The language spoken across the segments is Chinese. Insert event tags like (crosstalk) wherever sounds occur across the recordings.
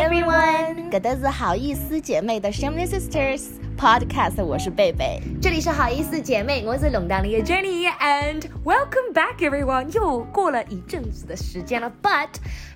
everyone，搿都是好意思姐妹的 Shameless Sisters podcast，我是贝贝，这里是好意思姐妹，我是龙当里的 Jenny，and welcome back everyone，又过了一阵子的时间了，but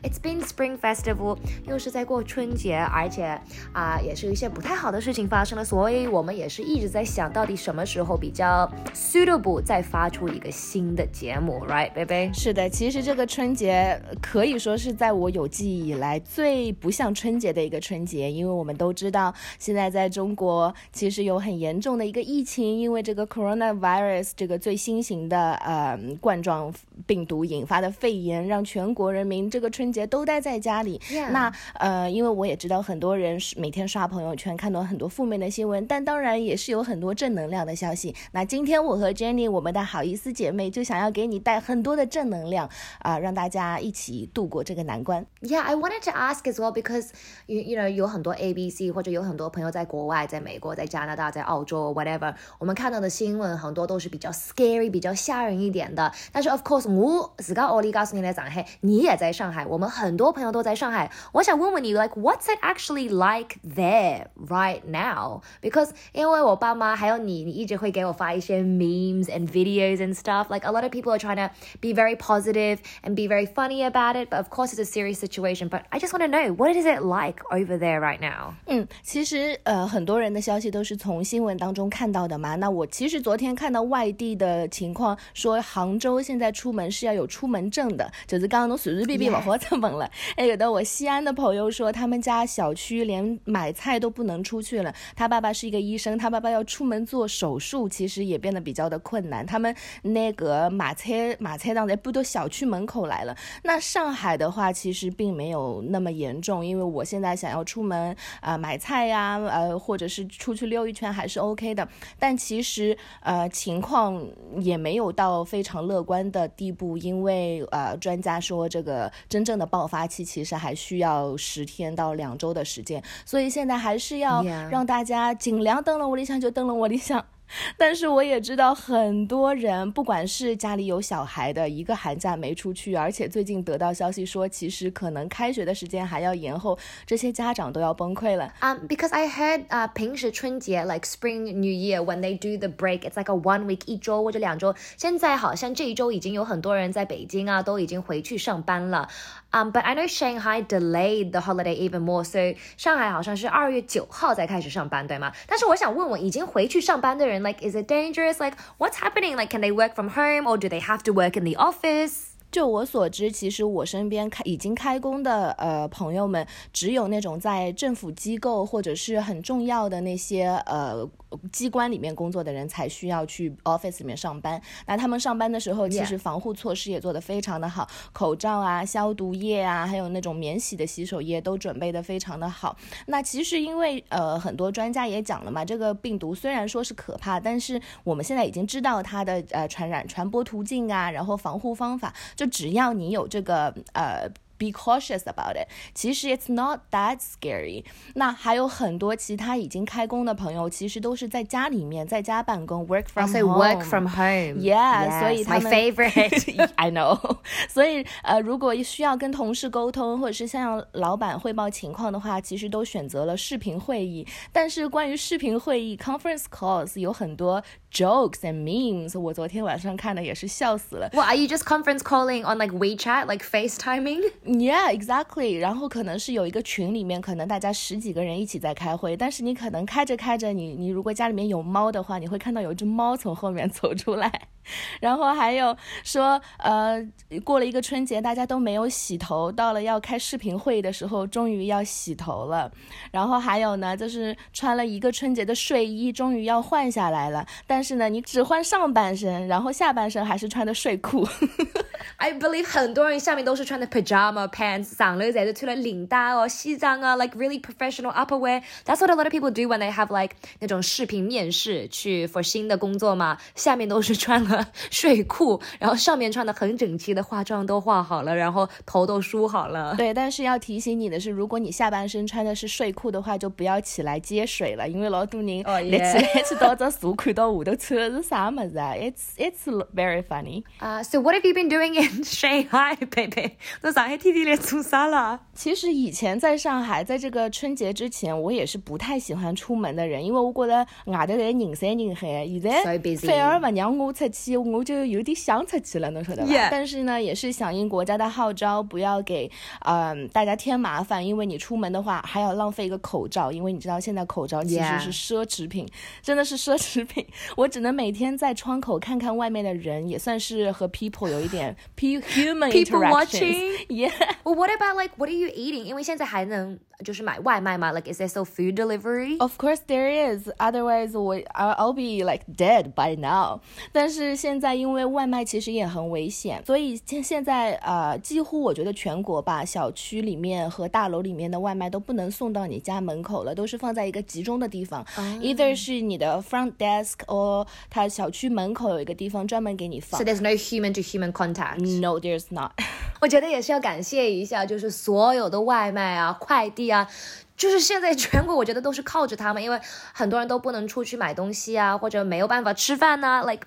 it's been Spring Festival，又是在过春节，而且啊也是一些不太好的事情发生了，所以我们也是一直在想到底什么时候比较 suitable 再发出一个新的节目，right，贝贝？是的，其实这个春节可以说是在我有记忆以来最不像春节的一个春节，因为我们都知道现在在中国其实有很严重的一个疫情，因为这个 coronavirus 这个最新型的呃冠状病毒引发的肺炎，让全国人民这个春节都待在家里。那呃，因为我也知道很多人是每天刷朋友圈看到很多负面的新闻，但当然也是有很多正能量的消息。那今天我和 Jenny 我们的好意思姐妹就想要给你带很多的正能量啊、让大家一起度过这个难关。Yeah, I wanted to ask as well because you you know 有很多 A B C 或者有很多朋友在国外，在美国、在加拿大、在澳洲 whatever，我们看到的新闻很多都是比较 scary、比较吓人一点的。但是 of course 我自个我里告诉你来上海，你也在上海，我们很多朋友都在上海。我想问问你，like what's it actually like there right now? Because 因为我爸妈还有你，你一直会给我发一些 memes and videos and stuff. Like a lot of people are trying to be very positive and be very funny about it, but of course it's a serious situation. But I just want to know what is it like over there right now? 嗯，其实呃，很多人的消息 都是从新闻当中看到的嘛。那我其实昨天看到外地的情况，说杭州现在出门是要有出门证的，就是刚刚侬随随便便往火出门了。哎，有的我西安的朋友说，他们家小区连买菜都不能出去了。他爸爸是一个医生，他爸爸要出门做手术，其实也变得比较的困难。他们那个马车马车档在不都小区门口来了。那上海的话，其实并没有那么严重，因为我现在想要出门啊、呃买菜呀、呃，或者是出去溜一圈还是 OK 的。但其实呃情况也没有到非常乐观的地步，因为呃专家说这个真正的爆发期其实还需要十天到两周的时间，所以现在还是要让大家尽量登了我理想就登了我理想。(laughs) 但是我也知道很多人，不管是家里有小孩的，一个寒假没出去，而且最近得到消息说，其实可能开学的时间还要延后，这些家长都要崩溃了。Um, because I heard uh, 平时春节 like Spring New Year when they do the break, it's like a one week 一周或者两周。现在好像这一周已经有很多人在北京啊，都已经回去上班了。Um, but I know Shanghai delayed the holiday even more, so 上海好像是二月九号才开始上班，对吗？但是我想问问，已经回去上班的人，like is it dangerous? Like what's happening? Like can they work from home or do they have to work in the office? 就我所知，其实我身边开已经开工的呃朋友们，只有那种在政府机构或者是很重要的那些呃 机关里面工作的人才需要去 office 里面上班。那他们上班的时候，其实防护措施也做得非常的好，口罩啊、消毒液啊，还有那种免洗的洗手液都准备得非常的好。那其实因为呃很多专家也讲了嘛，这个病毒虽然说是可怕，但是我们现在已经知道它的呃传染传播途径啊，然后防护方法，就只要你有这个呃。Be cautious about it。其实 it's not that scary。那还有很多其他已经开工的朋友，其实都是在家里面在家办公，work from So home。 work from home. Yeah，所以 Yes, 他 my 们 favorite. (laughs) I know，所以呃，如果需要跟同事沟通，或者是向老板汇报情况的话，其实都选择了视频会议。但是关于视频会议 （conference calls） 有很多 jokes and memes，我昨天晚上看的也是笑死了。 What are you just conference calling on like WeChat, like FaceTiming? Yeah, exactly。然后可能是有一个群里面，可能大家十几个人一起在开会，但是你可能开着开着，你你如果家里面有猫的话，你会看到有只猫从后面走出来。(laughs) 然后还有说，呃，过了一个春节，大家都没有洗头，到了要开视频会议的时候，终于要洗头了。然后还有呢，就是穿了一个春节的睡衣，终于要换下来了，但是呢，你只换上半身，然后下半身还是穿的睡裤。(laughs) I believe 很多人下面都是穿的 pajama pants，上头才是穿了领带哦、西装啊，like really professional upperwear. That's what a lot of people do when they have like 那种视频面试去 for 新的工作嘛，下面都是穿了个 (laughs) 睡裤，然后上面穿的很整齐的，化妆都化好了，然后头都梳好了。对，但是要提醒你的是，如果你下半身穿的是睡裤的话，就不要起来接水了，因为老多人立起来去到这树看到下头穿的是啥么子啊？It's it's very funny. 啊，So what have you been doing in (laughs) Shanghai, baby？在上海天天来做啥了？其实以前在上海，在这个春节之前，我也是不太喜欢出门的人，因为我觉得外头在人山人海，现在反而不让我出去，我就有点想出去了，侬晓得吧？但是呢，也是响应国家的号召，不要给嗯大家添麻烦，因为你出门的话还要浪费一个口罩，因为你知道现在口罩其实是奢侈品，真的是奢侈品。我只能每天在窗口看看外面的人，也算是和 people 有一点 human interaction。Yeah. Well, what about like what are you eating？因为现在还能就是买外卖嘛？Like is there still food delivery? Of course there is. Otherwise, 我 I'll be like dead by now. 但是现在因为外卖其实也很危险，所以现现在呃几乎我觉得全国吧，小区里面和大楼里面的外卖都不能送到你家门口了，都是放在一个集中的地方。Either 是你的 front desk or 它小区门口有一个地方专门给你放。So there's no human to human contact. No, there's not. (laughs) 我觉得也是要感谢一下，就是所有的外卖啊、快递啊，就是现在全国我觉得都是靠着他们，因为很多人都不能出去买东西啊，或者没有办法吃饭呐、啊、，like。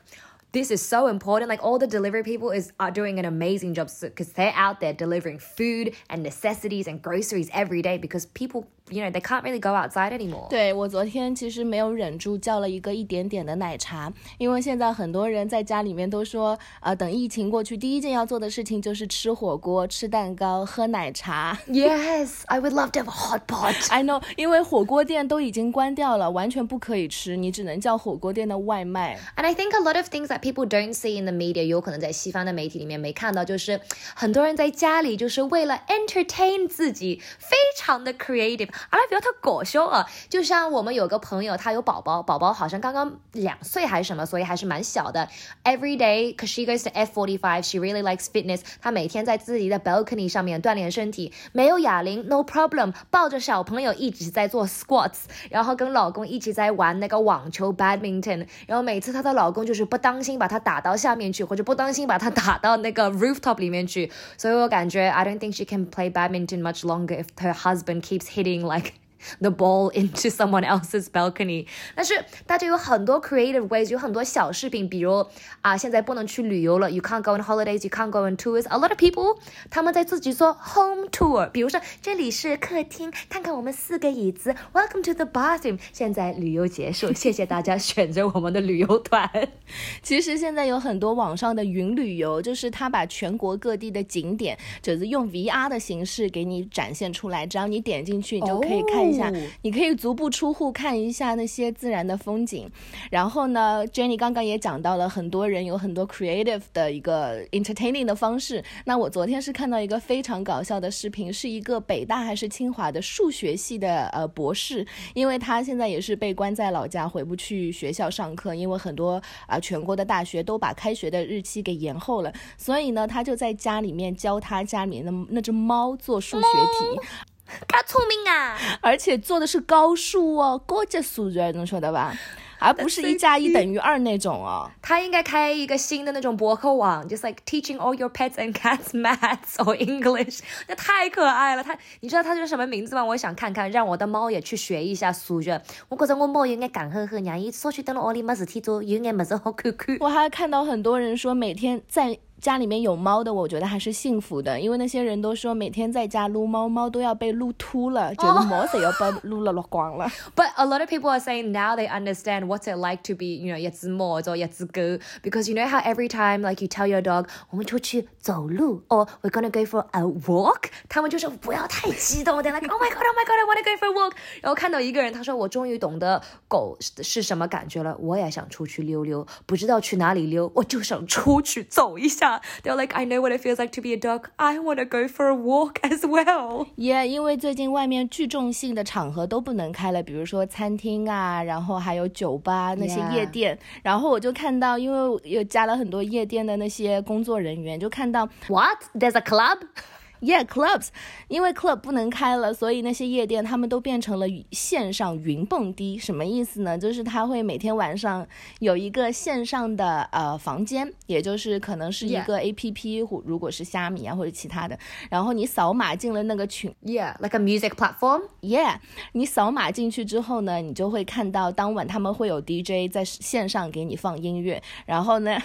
This is so important. Like all the delivery people is are doing an amazing job because they're out there delivering food and necessities and groceries every day because people you know they can't really go outside anymore. 对我昨天其实没有忍住叫了一个一点点的奶茶，因为现在很多人在家里面都说，呃，等疫情过去，第一件要做的事情就是吃火锅、吃蛋糕、喝奶茶。Yes, I would love to have a hot pot. (laughs) I know，因为火锅店都已经关掉了，完全不可以吃，你只能叫火锅店的外卖。And I think a lot of things that people don't see in the media，有可能在西方的媒体里面没看到，就是很多人在家里就是为了 entertain 自己，非 常的 creative。阿拉不要太搞笑啊！就像我们有个朋友，他有宝宝，宝宝好像刚刚两岁还是什么，所以还是蛮小的。Every day, cause she goes to F45, she really likes fitness。她每天在自己的 balcony 上面锻炼身体，没有哑铃，no problem，抱着小朋友一直在做 squats，然后跟老公一直在玩那个网球 badminton，然后每次她的老公就是不当心把她打到下面去，或者不当心把她打到那个 rooftop 里面去，所以我感觉 I don't think she can play badminton much longer if her husband keeps hitting like the ball into someone else's balcony。但是大家有很多 creative ways，有很多小饰品，比如啊，现在不能去旅游了，you can't go on holidays，you can't go on tours。A lot of people 他们在自己做 home tour，比如说这里是客厅，看看我们四个椅子，Welcome to the bathroom。现在旅游结束，谢谢大家选择我们的旅游团。其实现在有很多网上的云旅游，就是他把全国各地的景点，就是用 VR 的形式给你展现出来，只要你点进去，你就可以看。你可以足不出户看一下那些自然的风景。然后呢，Jenny 刚刚也讲到了，很多人有很多 creative 的一个 entertaining 的方式。那我昨天是看到一个非常搞笑的视频，是一个北大还是清华的数学系的呃博士，因为他现在也是被关在老家，回不去学校上课，因为很多啊全国的大学都把开学的日期给延后了，所以呢，他就在家里面教他家里面的那只猫做数学题。(laughs) 他聪明啊，而且做的是高数哦，高级数学，能晓得吧？而不是一加一等于二那种哦。他应该开一个新的那种博客网，just like teaching all your pets and cats (laughs) maths or English，那太可爱了。他，你知道他叫什么名字吗？我想看看，让我的猫也去学一下数学。我觉着我猫有眼干呵呵，让伊少去等了屋里没事体做，有眼没事好看看。我还看到很多人说每天在。家里面有猫的，我觉得还是幸福的，因为那些人都说每天在家撸猫，猫都要被撸秃了，觉得毛都要被撸了落光了。But a lot of people are saying now they understand what's it like to be, you know, 一只猫或一只狗，because you know how every time like you tell your dog 我们出去走路，or we're gonna go for a walk，他们就说不要太激动，they're like oh my god, oh my god, I wanna go for a walk。然后看到一个人，他说我终于懂得狗是什么感觉了，我也想出去溜溜，不知道去哪里溜，我就想出去走一下。They're like, I know what it feels like to be a dog. I want to go for a walk (laughs) as well. Yeah，因为最近外面聚众性的场合都不能开了，比如说餐厅啊，然后还有酒吧那些夜店。然后我就看到，因为有加了很多夜店的那些工作人员，就看到 What? There's a club? Yeah, clubs，因为 club 不能开了，所以那些夜店他们都变成了线上云蹦迪。什么意思呢？就是他会每天晚上有一个线上的呃房间，也就是可能是一个 A P P，或如果是虾米啊或者其他的，然后你扫码进了那个群，Yeah, like a music platform. Yeah，你扫码进去之后呢，你就会看到当晚他们会有 DJ 在线上给你放音乐，然后呢。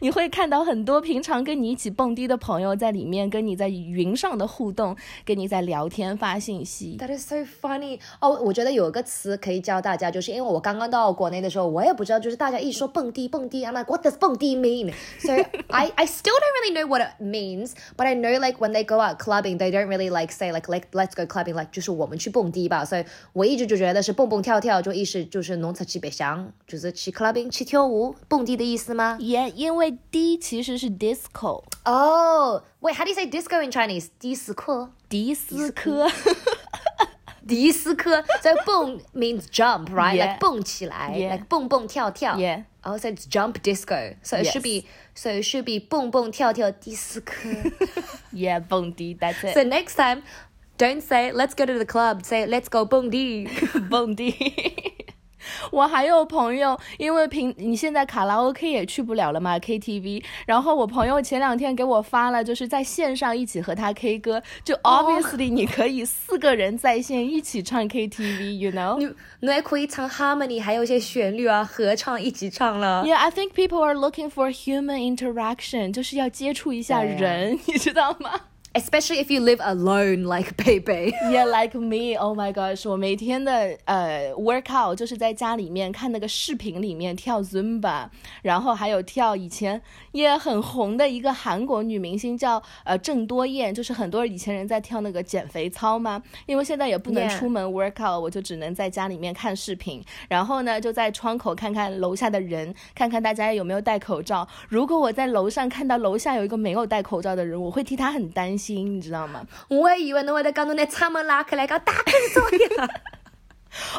你会看到很多平常跟你一起蹦迪的朋友在里面跟你在云上的互动，跟你在聊天发信息。That is so funny。哦，我觉得有一个词可以教大家，就是因为我刚刚到国内的时候，我也不知道，就是大家一说蹦迪蹦迪，I'm like what does 蹦迪 mean? So I I still don't really know what it means, but I know like when they go out clubbing, they don't really like say like like let's go clubbing like 就是我们去蹦迪吧。所以我一直就觉得是蹦蹦跳跳，就意思就是侬出去白相，就是去 clubbing 去跳舞蹦迪的意思吗？Yeah。因为 D 其实是 disco。Oh, wait, how do you say disco in Chinese? 迪斯科。迪斯科。迪斯科。So boom (laughs) means jump, right? Yeah. Like 蹦起来 Yeah. like 蹦蹦跳跳 Yeah. Oh, so it's jump disco. So it should Yes. be so it should be 蹦蹦跳跳迪斯科。 Yeah，(laughs) 蹦迪，That's it。 so next time, don't say let's go to the club. Say let's go 蹦迪。蹦迪。 (laughs) (laughs) 我还有朋友，因为平你现在卡拉 OK 也去不了了嘛，KTV。然后我朋友前两天给我发了，就是在线上一起和他 K 歌，就 obviously 你可以四个人在线一起唱 KTV，you know？你你还可以唱 harmony，还有一些旋律啊，合唱一起唱了。Yeah, I think people are looking for human interaction，就是要接触一下人，(laughs) 你知道吗？Especially if you live alone, like (laughs) baby. Yeah, like me. Oh my gosh！我每天的呃 workout 就是在家里面看那个视频里面跳 Zumba，然后还有跳以前也很红的一个韩国女明星叫呃郑多燕，就是很多以前人在跳那个减肥操嘛。因为现在也不能出门 workout，我就只能在家里面看视频，然后呢就在窗口看看楼下的人，看看大家有没有戴口罩。如果我在楼上看到楼下有一个没有戴口罩的人，我会替他很担心，你知道吗？我还以为侬会得讲侬拿窗门拉开来讲打开作业。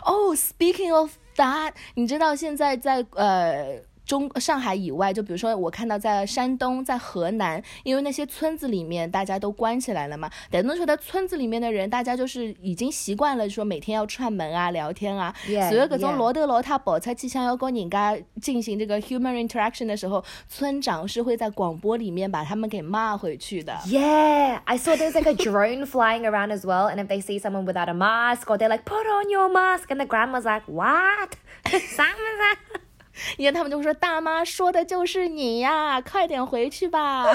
哦、(laughs) s p e a k i n g of that，你知道现在在呃。中上海以外，就比如说我看到在山东、在河南，因为那些村子里面大家都关起来了嘛，等那时候在村子里面的人，大家就是已经习惯了说每天要串门啊、聊天啊，所以各种.罗德罗他跑出去想要跟人家进行这个 human interaction 的时候，村长是会在广播里面把他们给骂回去的。Yeah, I saw there's like a drone flying around as well, and if they see someone without a mask, or they're like, "Put on your mask," and the grandma's like, "What?" 啥么子？因为他们就说大妈说的就是你呀，快点回去吧。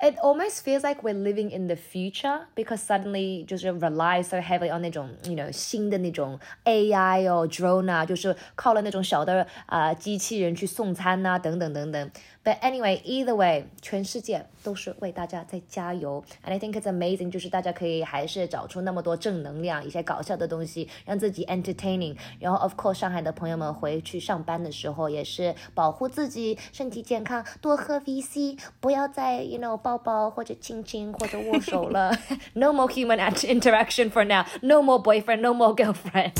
It almost feels like we're living in the future because suddenly 就是 rely so heavily on 那种 you know 新的那种 AI 哦 drone 啊，就是靠了那种小的啊、呃机器人去送餐呐、等等等等。But anyway, either way，全世界都是为大家在加油。And I think it's amazing，就是大家可以还是找出那么多正能量，一些搞笑的东西，让自己 entertaining。然后 of course，上海的朋友们回去上班的时候也是保护自己身体健康，多喝 VC，不要再 you know 抱抱或者亲亲或者握手了。no more human at interaction for now. No more boyfriend. No more girlfriend.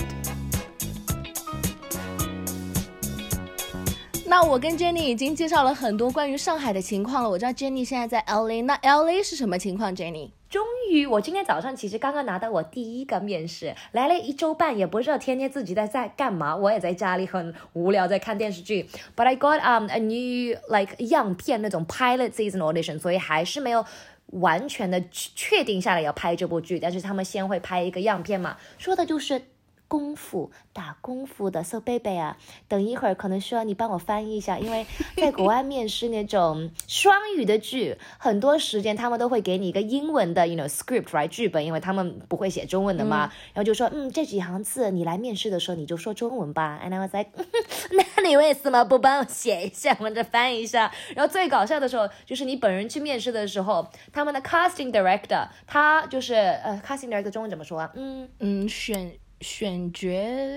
那我跟 Jenny 已经介绍了很多关于上海的情况了。我知道 Jenny 现在在 LA，那 LA 是什么情况？Jenny？终于，我今天早上其实刚刚拿到我第一个面试，来了一周半，也不知道天天自己在在干嘛。我也在家里很无聊，在看电视剧。But I got um a new like 样片那种 pilot season audition，所以还是没有完全的确定下来要拍这部剧。但是他们先会拍一个样片嘛，说的就是。功夫打功夫的，so baby 啊，等一会儿可能需要你帮我翻译一下，因为在国外面试那种双语的剧，很多时间他们都会给你一个英文的，you know script right 剧本，因为他们不会写中文的嘛，然后就说，嗯，这几行字你来面试的时候你就说中文吧，and I was like，(laughs) 那你为什么不帮我写一下或者翻译一下？然后最搞笑的时候就是你本人去面试的时候，他们的 casting director 他就是呃 casting director 中文怎么说啊？嗯。嗯，选选角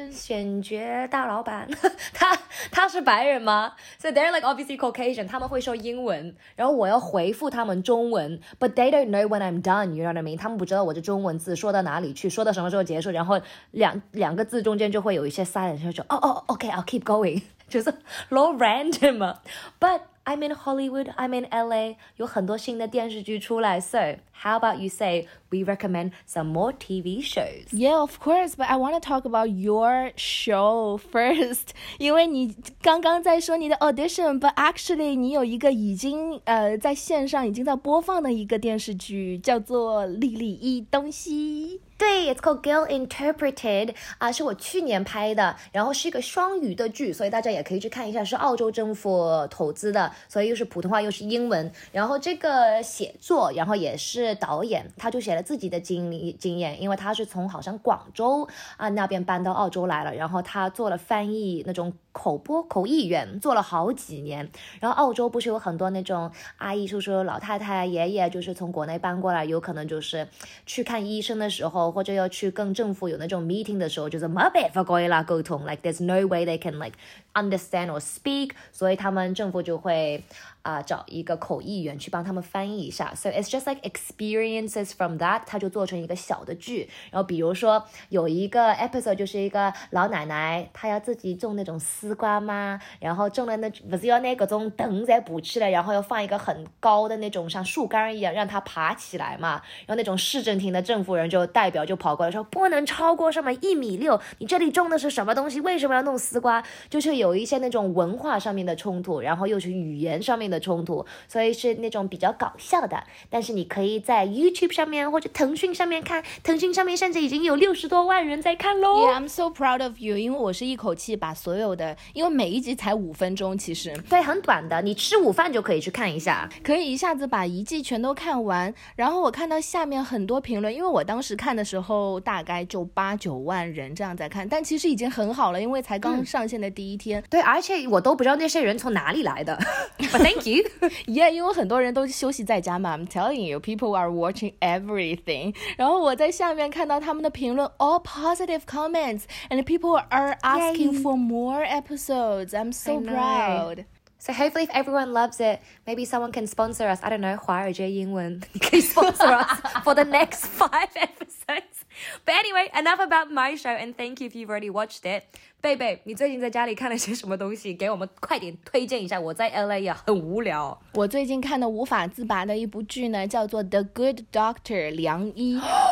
选角大老板，他他是白人吗？So they're like obviously Caucasian，他们会说英文，然后我要回复他们中文，but they don't know when I'm done，you know what I mean？他们不知道我这中文字说到哪里去，说到什么时候结束，然后两两个字中间就会有一些 silence，就说哦哦，OK，I'll keep going，就是 low random，but。I'm in Hollywood, I'm in LA，有很多新的电视剧出来。So how about you say we recommend some more TV shows? Yeah, of course, but I want to talk about your show first. (laughs) 因为你刚刚在说你的 audition，but actually 你有一个已经呃在线上已经在播放的一个电视剧，叫做《莉莉一东西》。 对，It's called Girl Interpreted 啊，是我去年拍的，然后是一个双语的剧，所以大家也可以去看一下，是澳洲政府投资的，所以又是普通话又是英文。然后这个写作，然后也是导演，他就写了自己的经历经验，因为他是从好像广州啊那边搬到澳洲来了，然后他做了翻译那种口播口译员，做了好几年。然后澳洲不是有很多那种阿姨叔叔、老太太、爷爷，就是从国内搬过来，有可能就是去看医生的时候。或者要去跟政府有那种 meeting 的时候，就是没办法跟伊拉沟通，like there's no way they can like understand or speak，所以他们政府就会。啊，找一个口译员去帮他们翻译一下。So it's just like experiences from that，他就做成一个小的剧。然后比如说有一个 episode 就是一个老奶奶，她要自己种那种丝瓜嘛，然后种了那不是要那个种藤在补起来，然后要放一个很高的那种像树干一样让它爬起来嘛。然后那种市政厅的政府人就代表就跑过来说，不能超过什么一米六，你这里种的是什么东西？为什么要弄丝瓜？就是有一些那种文化上面的冲突，然后又是语言上面的。冲突，所以是那种比较搞笑的。但是你可以在 YouTube 上面或者腾讯上面看，腾讯上面甚至已经有六十多万人在看喽。Yeah, I'm so proud of you，因为我是一口气把所有的，因为每一集才五分钟，其实对，很短的，你吃午饭就可以去看一下，可以一下子把一季全都看完。然后我看到下面很多评论，因为我当时看的时候大概就八九万人这样在看，但其实已经很好了，因为才刚上线的第一天。对，而且我都不知道那些人从哪里来的。But thank you. Yeah，因为很多人都休息在家嘛。I'm telling you, people are watching everything。然后我在下面看到他们的评论，all positive comments, and people are asking for more episodes. I'm so proud. So hopefully, if everyone loves it, maybe someone can sponsor us. I don't know, 华尔街英文 (laughs) can sponsor us for the next five (laughs) episodes. But anyway, enough about my show, and thank you if you've already watched it. 贝贝，你最近在家里看了些什么东西？给我们快点推荐一下。我在 LA 呀，很无聊。我最近看的无法自拔的一部剧呢，叫做《The Good Doctor》良医。 (gasps) (gasps)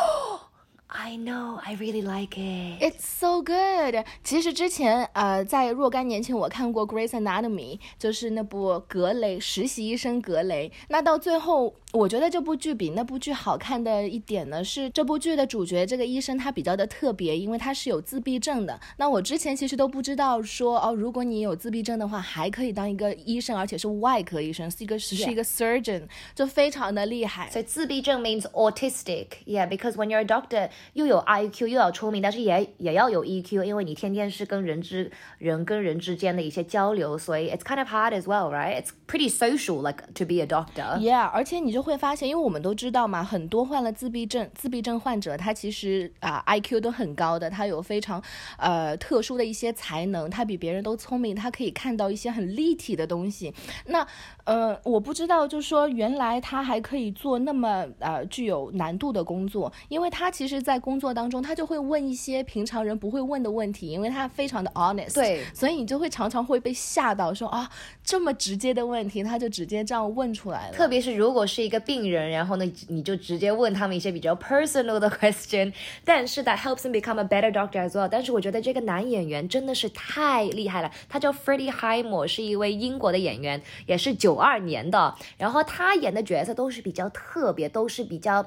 I know, I really like it. It's so good. 其实之前呃，在若干年前我看过《Grey's Anatomy》，就是那部格雷实习医生格雷。那到最后。我觉得这部剧比那部剧好看的一点呢，是这部剧的主角这个医生他比较的特别，因为他是有自闭症的。那我之前其实都不知道说哦，如果你有自闭症的话，还可以当一个医生，而且是外科医生，是一个是一个 surgeon，就非常的厉害。所以自闭症 means autistic，yeah，because when you're a doctor，又有 IQ 又要聪明，但是也也要有 EQ，因为你天天是跟人之人跟人之间的一些交流，所以 it's kind of hard as well，right？It's pretty social，like to be a doctor。Yeah，而且你就。会发现，因为我们都知道嘛，很多患了自闭症、自闭症患者，他其实啊，IQ 都很高的，他有非常呃特殊的一些才能，他比别人都聪明，他可以看到一些很立体的东西。那呃，我不知道，就是说原来他还可以做那么呃具有难度的工作，因为他其实，在工作当中，他就会问一些平常人不会问的问题，因为他非常的 honest，对，所以你就会常常会被吓到，说啊，这么直接的问题，他就直接这样问出来了。特别是如果是一个。病人，然后呢，你就直接问他们一些比较 personal 的 (laughs) question，但是 that helps become a better doctor as well。但是我觉得这个男演员真的是太厉害了，他叫 Freddie Highmore，是一位英国的演员，也是九二年的，然后他演的角色都是比较特别，都是比较。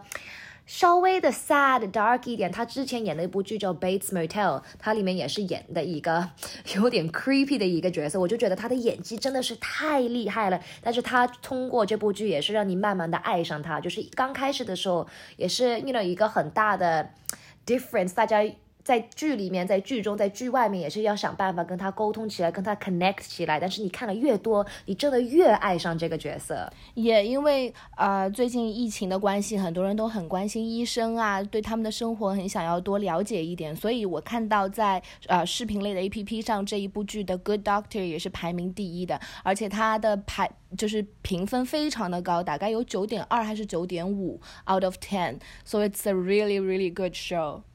稍微的 sad dark 一点，他之前演的一部剧叫《Bates Motel》，他里面也是演的一个 (laughs) 有点 creepy 的一个角色，我就觉得他的演技真的是太厉害了。但是他通过这部剧也是让你慢慢的爱上他，就是刚开始的时候也是遇到一个很大的 difference，大家。在剧里面，在剧中，在剧外面，也是要想办法跟他沟通起来，跟他 connect 起来。但是你看的越多，你真的越爱上这个角色。也因为呃，最近疫情的关系，很多人都很关心医生啊，对他们的生活很想要多了解一点。所以我看到在呃视频类的 A P P 上，这一部剧的 Good Doctor 也是排名第一的，而且它的排就是评分非常的高，大概有九点二还是九点五 out of ten，so it's a really really good show。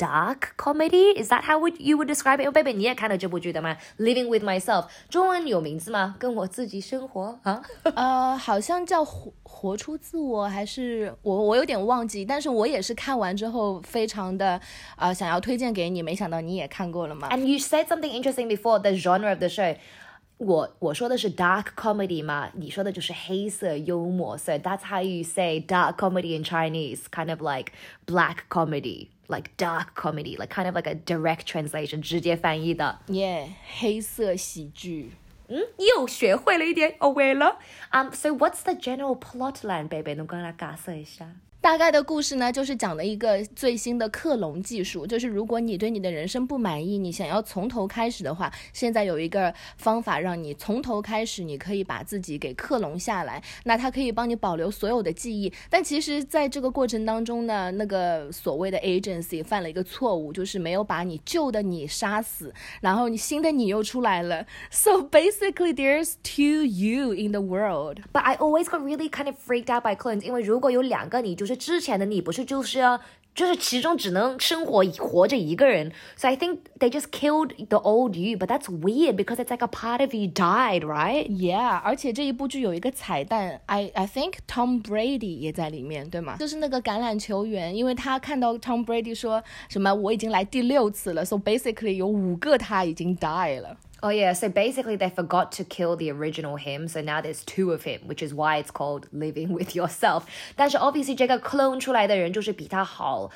dark comedy. Is that how would you would describe it? 贝贝，你也看了这部剧的吗？Living with myself，中文有名字吗？跟我自己生活啊？呃，好像叫活活出自我，还是我我有点忘记。但是我也是看完之后非常的呃想要推荐给你，没想到你也看过了吗？And you (laughs) said something interesting before the genre of the show. 我我说的是 dark comedy 嘛，你说的就是黑色幽默，so that's how you say dark comedy in Chinese, kind of like black comedy, like dark comedy, like kind of like a direct translation，直接翻译的。Yeah，黑色喜剧。嗯，又学会了一点，哦，会了。Um, so what's the general plotline, baby？能跟大家解释一下？ 大概的故事呢，就是讲的一个最新的克隆技术，就是如果你对你的人生不满意，你想要从头开始的话，现在有一个方法让你从头开始，你可以把自己给克隆下来，那它可以帮你保留所有的记忆。但其实，在这个过程当中呢，那个所谓的 agency 犯了一个错误，就是没有把你旧的你杀死，然后你新的你又出来了。(laughs) So basically, there's two you in the world. But I always got really kind of freaked out by clones，因为如果有两个你，就是。之前的你不是就是要就是其中只能生活活着一个人，so I think they just killed the old you, but that's weird because it's like a part of you died, right? Yeah，而且这一部剧有一个彩蛋，I I think Tom Brady 也在里面，对吗？就是那个橄榄球员，因为他看到 Tom Brady 说什么我已经来第六次了，so basically 有五个他已经 die 了。 Oh yeah, so basically they forgot to kill the original him, so now there's two of him, which is why it's called living (laughs) with yourself. 但是 obviously 这个 clone 出来的人就是比他好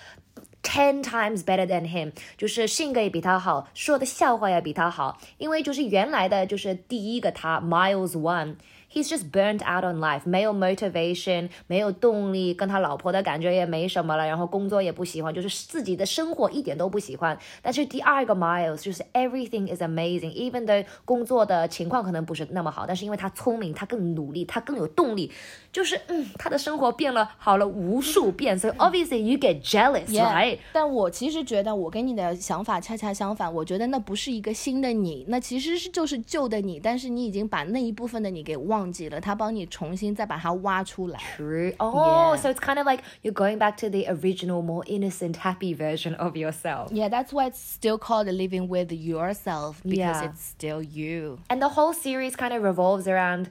ten times better than him，就是性格也比他好，说的笑话也比他好，因为就是原来的就是第一个他 Miles One。 He's just burnt out on life，没有 motivation，没有动力，跟他老婆的感觉也没什么了，然后工作也不喜欢，就是自己的生活一点都不喜欢。但是第二个 Miles 就是 everything is amazing，even though 工作的情况可能不是那么好，但是因为他聪明，他更努力，他更有动力，就是嗯，他的生活变了好了无数遍。所以 obviously you get jealous，right？但我其实觉得我跟你的想法恰恰相反，我觉得那不是一个新的你，那其实是就是旧的你，但是你已经把那一部分的你给忘。忘记了，他帮你重新再把它挖出来。True. Oh, yeah. so it's kind of like you're going back to the original, more innocent, happy version of yourself. Yeah, that's why it's still called living with yourself because yeah. it's still you. And the whole series kind of revolves around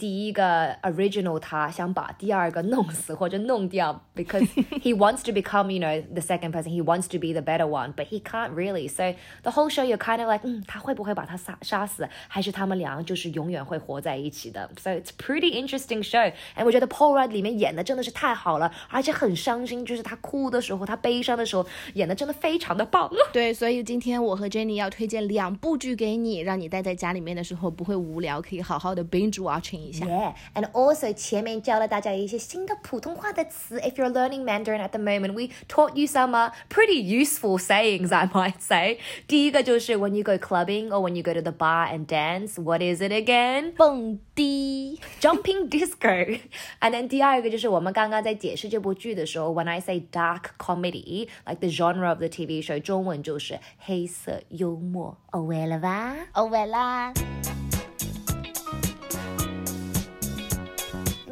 第一个 original 他想把第二个弄死或者弄掉，because (laughs) he wants to become you know the second person. He wants to be the better one, but he can't really. So the whole show you're kind of like，嗯，他会不会把他杀杀死，还是他们俩就是永远会活在一起的？So it's pretty interesting show. And 我觉得 Paul Rudd 里面演的真的是太好了，而且很伤心，就是他哭的时候，他悲伤的时候，演的真的非常的棒。对，所以今天我和 Jenny (laughs) 要推荐两部剧给你，让你待在家里面的时候不会无聊，可以好好的 binge watching。 Yeah, and also 前面教了大家一些新的普通话的词。If you're learning Mandarin at the moment, we taught you some uh, pretty useful sayings, (laughs) I might say. 第一个就是 when you go clubbing or when you go to the bar and dance, what is it again? 蹦迪 jumping disco. And (laughs) then 第二个就是我们刚刚在解释这部剧的时候，when I say dark comedy, like the genre of the TV show，中文就是黑色幽默。哦，喂了吧？哦，喂啦。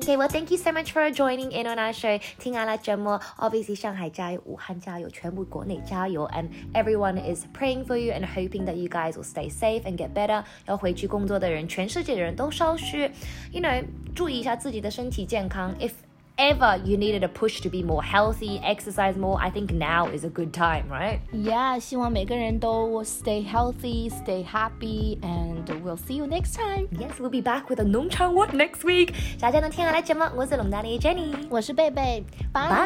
Okay, well, thank you so much for joining in on our show. 听完了节目，obviously 上海加油，武汉加油，全部国内加油，and everyone is praying for you and hoping that you guys will stay safe and get better. 要回去工作的人，全世界的人都稍许，you know，注意一下自己的身体健康。If ever you needed a push to be more healthy, exercise more, I think now is a good time, right? Yeah, 希望每个人都 stay healthy, stay happy, and we'll see you next time. Yes, we'll be back with a 农场 what next week. 大家能听下来节目，我是龙大的 Jenny，我是贝贝，拜。